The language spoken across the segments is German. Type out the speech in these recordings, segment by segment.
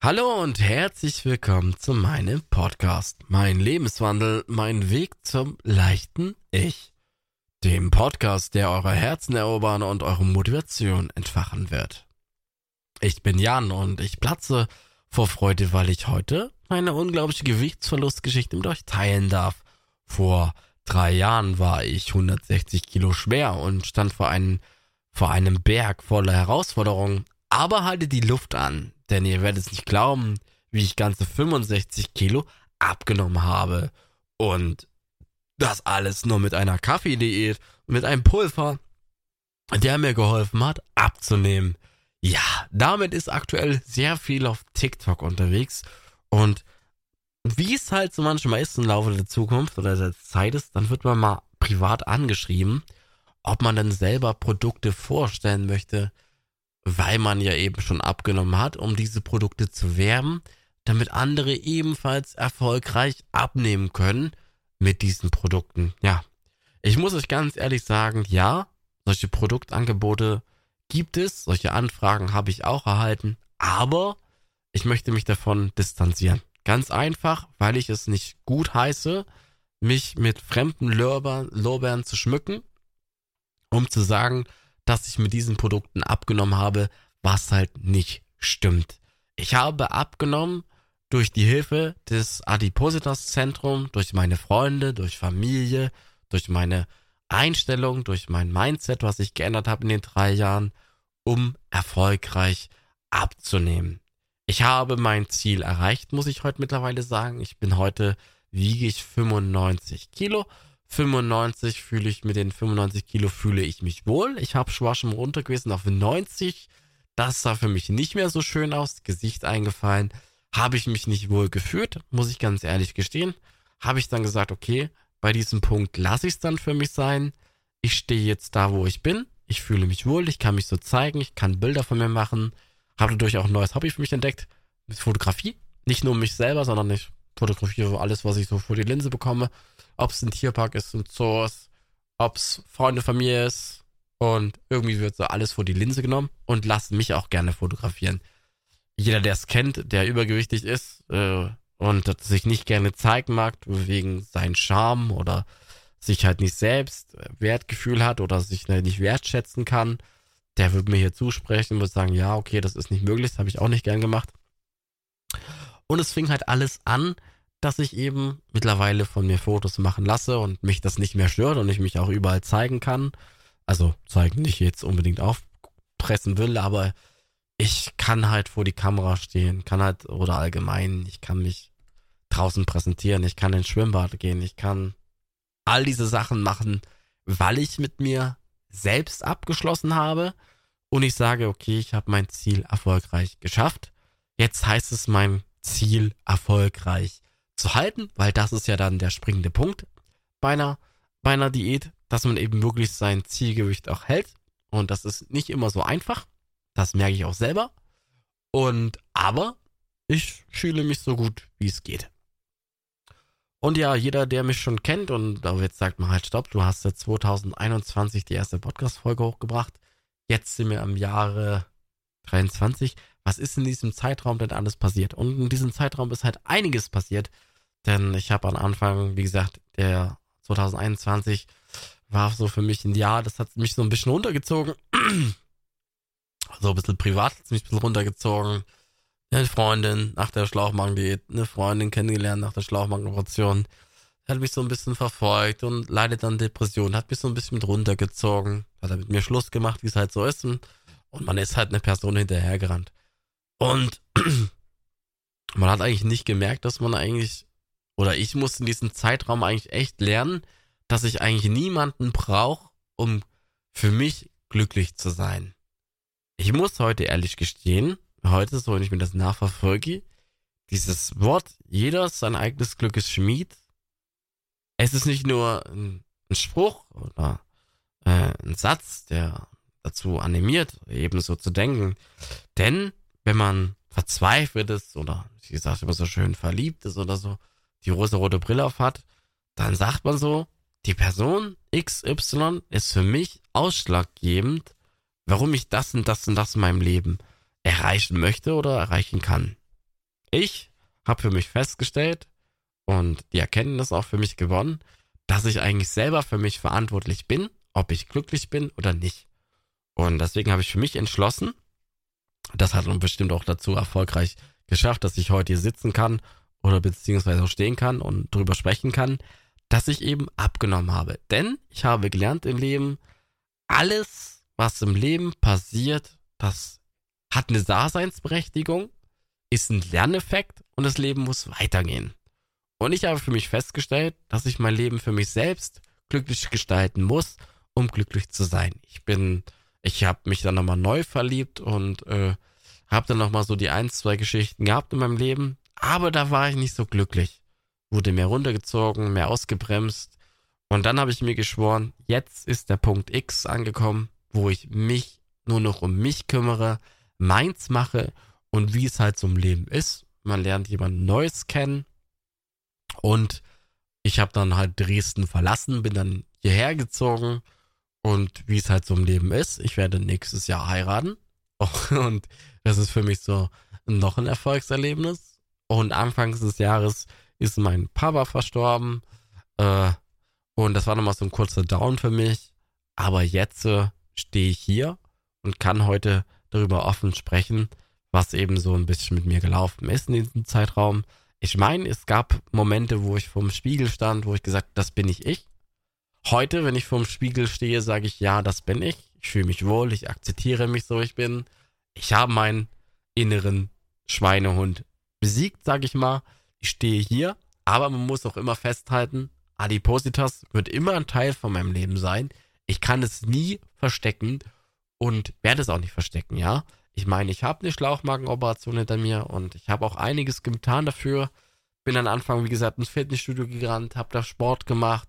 Hallo und herzlich willkommen zu meinem Podcast. Mein Lebenswandel, mein Weg zum leichten Ich. Dem Podcast, der eure Herzen erobern und eure Motivation entfachen wird. Ich bin Jan und ich platze vor Freude, weil ich heute meine unglaubliche Gewichtsverlustgeschichte mit euch teilen darf. Vor drei Jahren war ich 160 Kilo schwer und stand vor einem, vor einem Berg voller Herausforderungen, aber halte die Luft an, denn ihr werdet es nicht glauben, wie ich ganze 65 Kilo abgenommen habe. Und das alles nur mit einer Kaffeediät und mit einem Pulver, der mir geholfen hat, abzunehmen. Ja, damit ist aktuell sehr viel auf TikTok unterwegs. Und wie es halt so manchmal ist im Laufe der Zukunft oder der Zeit ist, dann wird man mal privat angeschrieben, ob man dann selber Produkte vorstellen möchte, weil man ja eben schon abgenommen hat, um diese Produkte zu werben, damit andere ebenfalls erfolgreich abnehmen können mit diesen Produkten. Ja, ich muss euch ganz ehrlich sagen, ja, solche Produktangebote gibt es, solche Anfragen habe ich auch erhalten, aber ich möchte mich davon distanzieren. Ganz einfach, weil ich es nicht gut heiße, mich mit fremden Lorbeeren, Lorbeeren zu schmücken, um zu sagen, dass ich mit diesen Produkten abgenommen habe, was halt nicht stimmt. Ich habe abgenommen durch die Hilfe des Adipositas Zentrum, durch meine Freunde, durch Familie, durch meine Einstellung, durch mein Mindset, was ich geändert habe in den drei Jahren, um erfolgreich abzunehmen. Ich habe mein Ziel erreicht, muss ich heute mittlerweile sagen. Ich bin heute, wiege ich 95 Kilo 95 fühle ich mit den 95 Kilo fühle ich mich wohl. Ich habe runter gewesen auf 90. Das sah für mich nicht mehr so schön aus. Gesicht eingefallen. Habe ich mich nicht wohl gefühlt, muss ich ganz ehrlich gestehen. Habe ich dann gesagt, okay, bei diesem Punkt lasse ich es dann für mich sein. Ich stehe jetzt da, wo ich bin. Ich fühle mich wohl, ich kann mich so zeigen, ich kann Bilder von mir machen. Habe dadurch auch ein neues Hobby für mich entdeckt, Fotografie. Nicht nur mich selber, sondern ich fotografiere alles, was ich so vor die Linse bekomme ob es ein Tierpark ist, ein Zoo ist, ob es Freunde, Familie ist. Und irgendwie wird so alles vor die Linse genommen und lassen mich auch gerne fotografieren. Jeder, der es kennt, der übergewichtig ist äh, und sich nicht gerne zeigen mag, wegen seinem Charme oder sich halt nicht selbst Wertgefühl hat oder sich nicht wertschätzen kann, der würde mir hier zusprechen und würde sagen, ja, okay, das ist nicht möglich, das habe ich auch nicht gern gemacht. Und es fing halt alles an, dass ich eben mittlerweile von mir Fotos machen lasse und mich das nicht mehr stört und ich mich auch überall zeigen kann. Also zeigen nicht jetzt unbedingt aufpressen will, aber ich kann halt vor die Kamera stehen, kann halt oder allgemein, ich kann mich draußen präsentieren, ich kann ins Schwimmbad gehen, ich kann all diese Sachen machen, weil ich mit mir selbst abgeschlossen habe und ich sage, okay, ich habe mein Ziel erfolgreich geschafft. Jetzt heißt es mein Ziel erfolgreich zu halten, weil das ist ja dann der springende Punkt bei einer, bei einer Diät, dass man eben wirklich sein Zielgewicht auch hält. Und das ist nicht immer so einfach. Das merke ich auch selber. Und aber ich fühle mich so gut, wie es geht. Und ja, jeder, der mich schon kennt und jetzt sagt man halt, stopp, du hast ja 2021 die erste Podcast-Folge hochgebracht. Jetzt sind wir im Jahre 23. Was ist in diesem Zeitraum denn alles passiert? Und in diesem Zeitraum ist halt einiges passiert. Denn ich habe am Anfang, wie gesagt, der 2021 war so für mich ein Jahr, das hat mich so ein bisschen runtergezogen. so ein bisschen privat hat es mich ein bisschen runtergezogen. Eine Freundin nach der Schlauchmagen-Diät, eine Freundin kennengelernt nach der Schlauchmagen-Operation. Hat mich so ein bisschen verfolgt und leidet an Depressionen, hat mich so ein bisschen runtergezogen, hat er mit mir Schluss gemacht, wie es halt so ist. Und man ist halt eine Person hinterhergerannt. Und man hat eigentlich nicht gemerkt, dass man eigentlich oder ich musste in diesem Zeitraum eigentlich echt lernen, dass ich eigentlich niemanden brauche, um für mich glücklich zu sein. Ich muss heute ehrlich gestehen, heute, so wenn ich mir das nachverfolge, dieses Wort, jeder sein eigenes Glück ist Schmied, es ist nicht nur ein, ein Spruch oder äh, ein Satz, der dazu animiert, eben so zu denken. Denn wenn man verzweifelt ist oder, wie gesagt, immer so schön verliebt ist oder so, die rosa-rote Brille auf hat, dann sagt man so, die Person XY ist für mich ausschlaggebend, warum ich das und das und das in meinem Leben erreichen möchte oder erreichen kann. Ich habe für mich festgestellt und die Erkenntnis auch für mich gewonnen, dass ich eigentlich selber für mich verantwortlich bin, ob ich glücklich bin oder nicht. Und deswegen habe ich für mich entschlossen, das hat uns bestimmt auch dazu erfolgreich geschafft, dass ich heute hier sitzen kann oder beziehungsweise stehen kann und drüber sprechen kann, dass ich eben abgenommen habe. Denn ich habe gelernt im Leben, alles, was im Leben passiert, das hat eine Daseinsberechtigung, ist ein Lerneffekt und das Leben muss weitergehen. Und ich habe für mich festgestellt, dass ich mein Leben für mich selbst glücklich gestalten muss, um glücklich zu sein. Ich bin, ich habe mich dann nochmal neu verliebt und äh, habe dann nochmal so die ein, zwei Geschichten gehabt in meinem Leben, aber da war ich nicht so glücklich. Wurde mehr runtergezogen, mehr ausgebremst. Und dann habe ich mir geschworen, jetzt ist der Punkt X angekommen, wo ich mich nur noch um mich kümmere, meins mache und wie es halt so im Leben ist. Man lernt jemand Neues kennen. Und ich habe dann halt Dresden verlassen, bin dann hierher gezogen. Und wie es halt so im Leben ist, ich werde nächstes Jahr heiraten. Und das ist für mich so noch ein Erfolgserlebnis. Und anfangs des Jahres ist mein Papa verstorben. Äh, und das war nochmal so ein kurzer Down für mich. Aber jetzt äh, stehe ich hier und kann heute darüber offen sprechen, was eben so ein bisschen mit mir gelaufen ist in diesem Zeitraum. Ich meine, es gab Momente, wo ich vorm Spiegel stand, wo ich gesagt, das bin ich ich. Heute, wenn ich vorm Spiegel stehe, sage ich, ja, das bin ich. Ich fühle mich wohl, ich akzeptiere mich so, ich bin. Ich habe meinen inneren Schweinehund besiegt, sage ich mal. Ich stehe hier, aber man muss auch immer festhalten, Adipositas wird immer ein Teil von meinem Leben sein. Ich kann es nie verstecken und werde es auch nicht verstecken, ja. Ich meine, ich habe eine Schlauchmagenoperation hinter mir und ich habe auch einiges getan dafür. Bin am Anfang, wie gesagt, ins Fitnessstudio gerannt, habe da Sport gemacht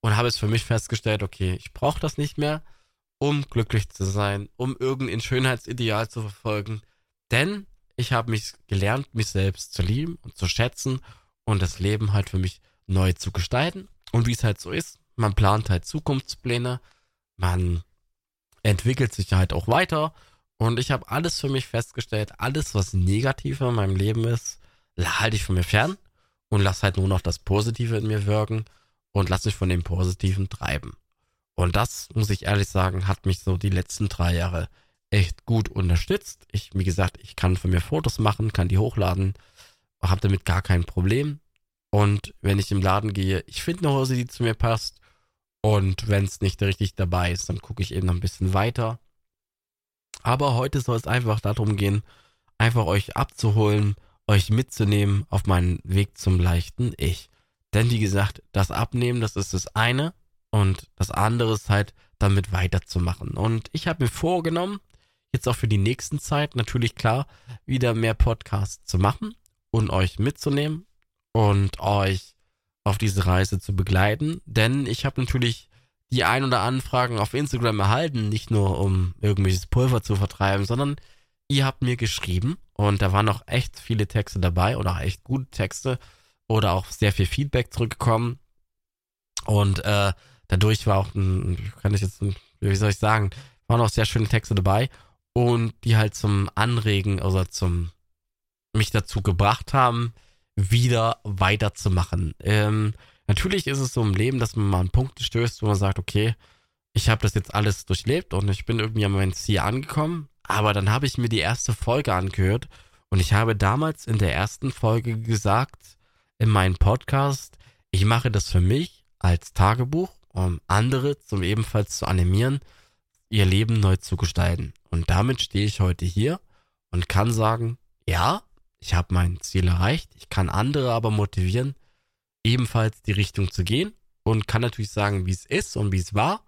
und habe es für mich festgestellt, okay, ich brauche das nicht mehr, um glücklich zu sein, um irgendein Schönheitsideal zu verfolgen. Denn ich habe mich gelernt, mich selbst zu lieben und zu schätzen und das Leben halt für mich neu zu gestalten. Und wie es halt so ist, man plant halt Zukunftspläne, man entwickelt sich halt auch weiter. Und ich habe alles für mich festgestellt, alles, was negativ in meinem Leben ist, halte ich von mir fern und lass halt nur noch das Positive in mir wirken und lass mich von dem Positiven treiben. Und das, muss ich ehrlich sagen, hat mich so die letzten drei Jahre echt gut unterstützt. Ich, wie gesagt, ich kann von mir Fotos machen, kann die hochladen, habe damit gar kein Problem. Und wenn ich im Laden gehe, ich finde eine Hose, die zu mir passt. Und wenn es nicht richtig dabei ist, dann gucke ich eben noch ein bisschen weiter. Aber heute soll es einfach darum gehen, einfach euch abzuholen, euch mitzunehmen auf meinen Weg zum leichten Ich. Denn wie gesagt, das Abnehmen, das ist das eine und das andere ist halt damit weiterzumachen. Und ich habe mir vorgenommen, jetzt auch für die nächsten Zeit natürlich klar, wieder mehr Podcasts zu machen und euch mitzunehmen und euch auf diese Reise zu begleiten. Denn ich habe natürlich die ein oder Anfragen auf Instagram erhalten, nicht nur um irgendwelches Pulver zu vertreiben, sondern ihr habt mir geschrieben und da waren auch echt viele Texte dabei oder auch echt gute Texte oder auch sehr viel Feedback zurückgekommen. Und äh, dadurch war auch ein, kann ich jetzt, wie soll ich sagen, waren auch sehr schöne Texte dabei und die halt zum Anregen, also zum mich dazu gebracht haben, wieder weiterzumachen. Ähm, natürlich ist es so im Leben, dass man mal an Punkte stößt, wo man sagt, okay, ich habe das jetzt alles durchlebt und ich bin irgendwie an mein Ziel angekommen. Aber dann habe ich mir die erste Folge angehört und ich habe damals in der ersten Folge gesagt, in meinem Podcast, ich mache das für mich als Tagebuch, um andere zum ebenfalls zu animieren, ihr Leben neu zu gestalten. Und damit stehe ich heute hier und kann sagen, ja, ich habe mein Ziel erreicht, ich kann andere aber motivieren, ebenfalls die Richtung zu gehen und kann natürlich sagen, wie es ist und wie es war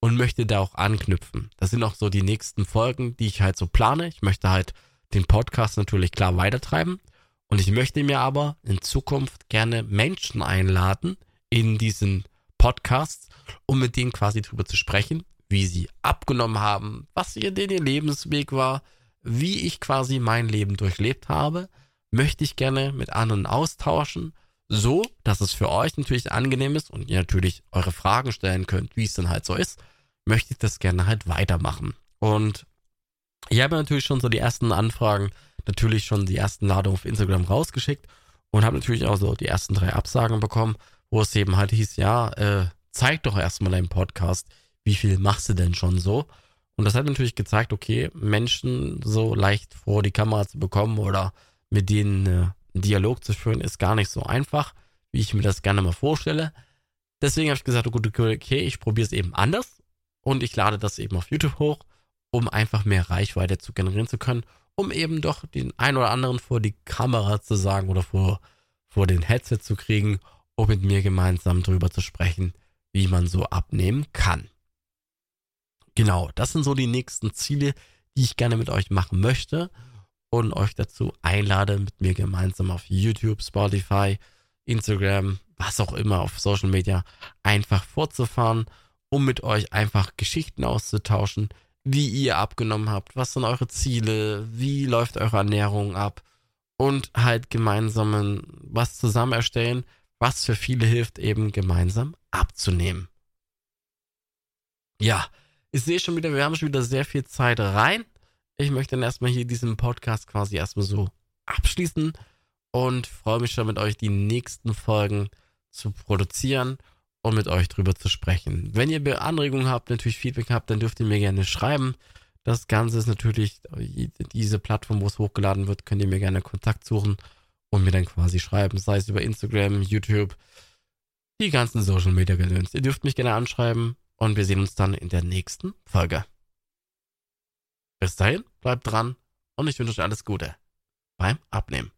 und möchte da auch anknüpfen. Das sind auch so die nächsten Folgen, die ich halt so plane. Ich möchte halt den Podcast natürlich klar weitertreiben und ich möchte mir aber in Zukunft gerne Menschen einladen in diesen Podcasts, um mit denen quasi drüber zu sprechen, wie sie abgenommen haben, was ihr, denn ihr Lebensweg war, wie ich quasi mein Leben durchlebt habe, möchte ich gerne mit anderen austauschen, so, dass es für euch natürlich angenehm ist und ihr natürlich eure Fragen stellen könnt, wie es dann halt so ist, möchte ich das gerne halt weitermachen. Und Ich habe natürlich schon so die ersten Anfragen, natürlich schon die ersten Ladungen auf Instagram rausgeschickt und habe natürlich auch so die ersten drei Absagen bekommen, wo es eben halt hieß, ja, äh, zeig doch erstmal deinen Podcast, wie viel machst du denn schon so? Und das hat natürlich gezeigt, okay, Menschen so leicht vor die Kamera zu bekommen oder mit denen äh, einen Dialog zu führen, ist gar nicht so einfach, wie ich mir das gerne mal vorstelle. Deswegen habe ich gesagt, okay, ich probiere es eben anders und ich lade das eben auf YouTube hoch, um einfach mehr Reichweite zu generieren zu können, um eben doch den einen oder anderen vor die Kamera zu sagen oder vor, vor den Headset zu kriegen, um mit mir gemeinsam darüber zu sprechen, wie man so abnehmen kann. Genau, das sind so die nächsten Ziele, die ich gerne mit euch machen möchte und euch dazu einlade, mit mir gemeinsam auf YouTube, Spotify, Instagram, was auch immer auf Social Media einfach fortzufahren, um mit euch einfach Geschichten auszutauschen, wie ihr abgenommen habt, was sind eure Ziele, wie läuft eure Ernährung ab und halt gemeinsam was zusammen erstellen, was für viele hilft, eben gemeinsam abzunehmen. Ja, ich sehe schon wieder, wir haben schon wieder sehr viel Zeit rein. Ich möchte dann erstmal hier diesen Podcast quasi erstmal so abschließen und freue mich schon mit euch die nächsten Folgen zu produzieren und mit euch drüber zu sprechen. Wenn ihr Anregungen habt, natürlich Feedback habt, dann dürft ihr mir gerne schreiben. Das Ganze ist natürlich diese Plattform, wo es hochgeladen wird, könnt ihr mir gerne Kontakt suchen und mir dann quasi schreiben, sei es über Instagram, YouTube, die ganzen Social Media Gedöns. Ihr dürft mich gerne anschreiben und wir sehen uns dann in der nächsten Folge. Bis dahin, bleibt dran und ich wünsche euch alles Gute beim Abnehmen.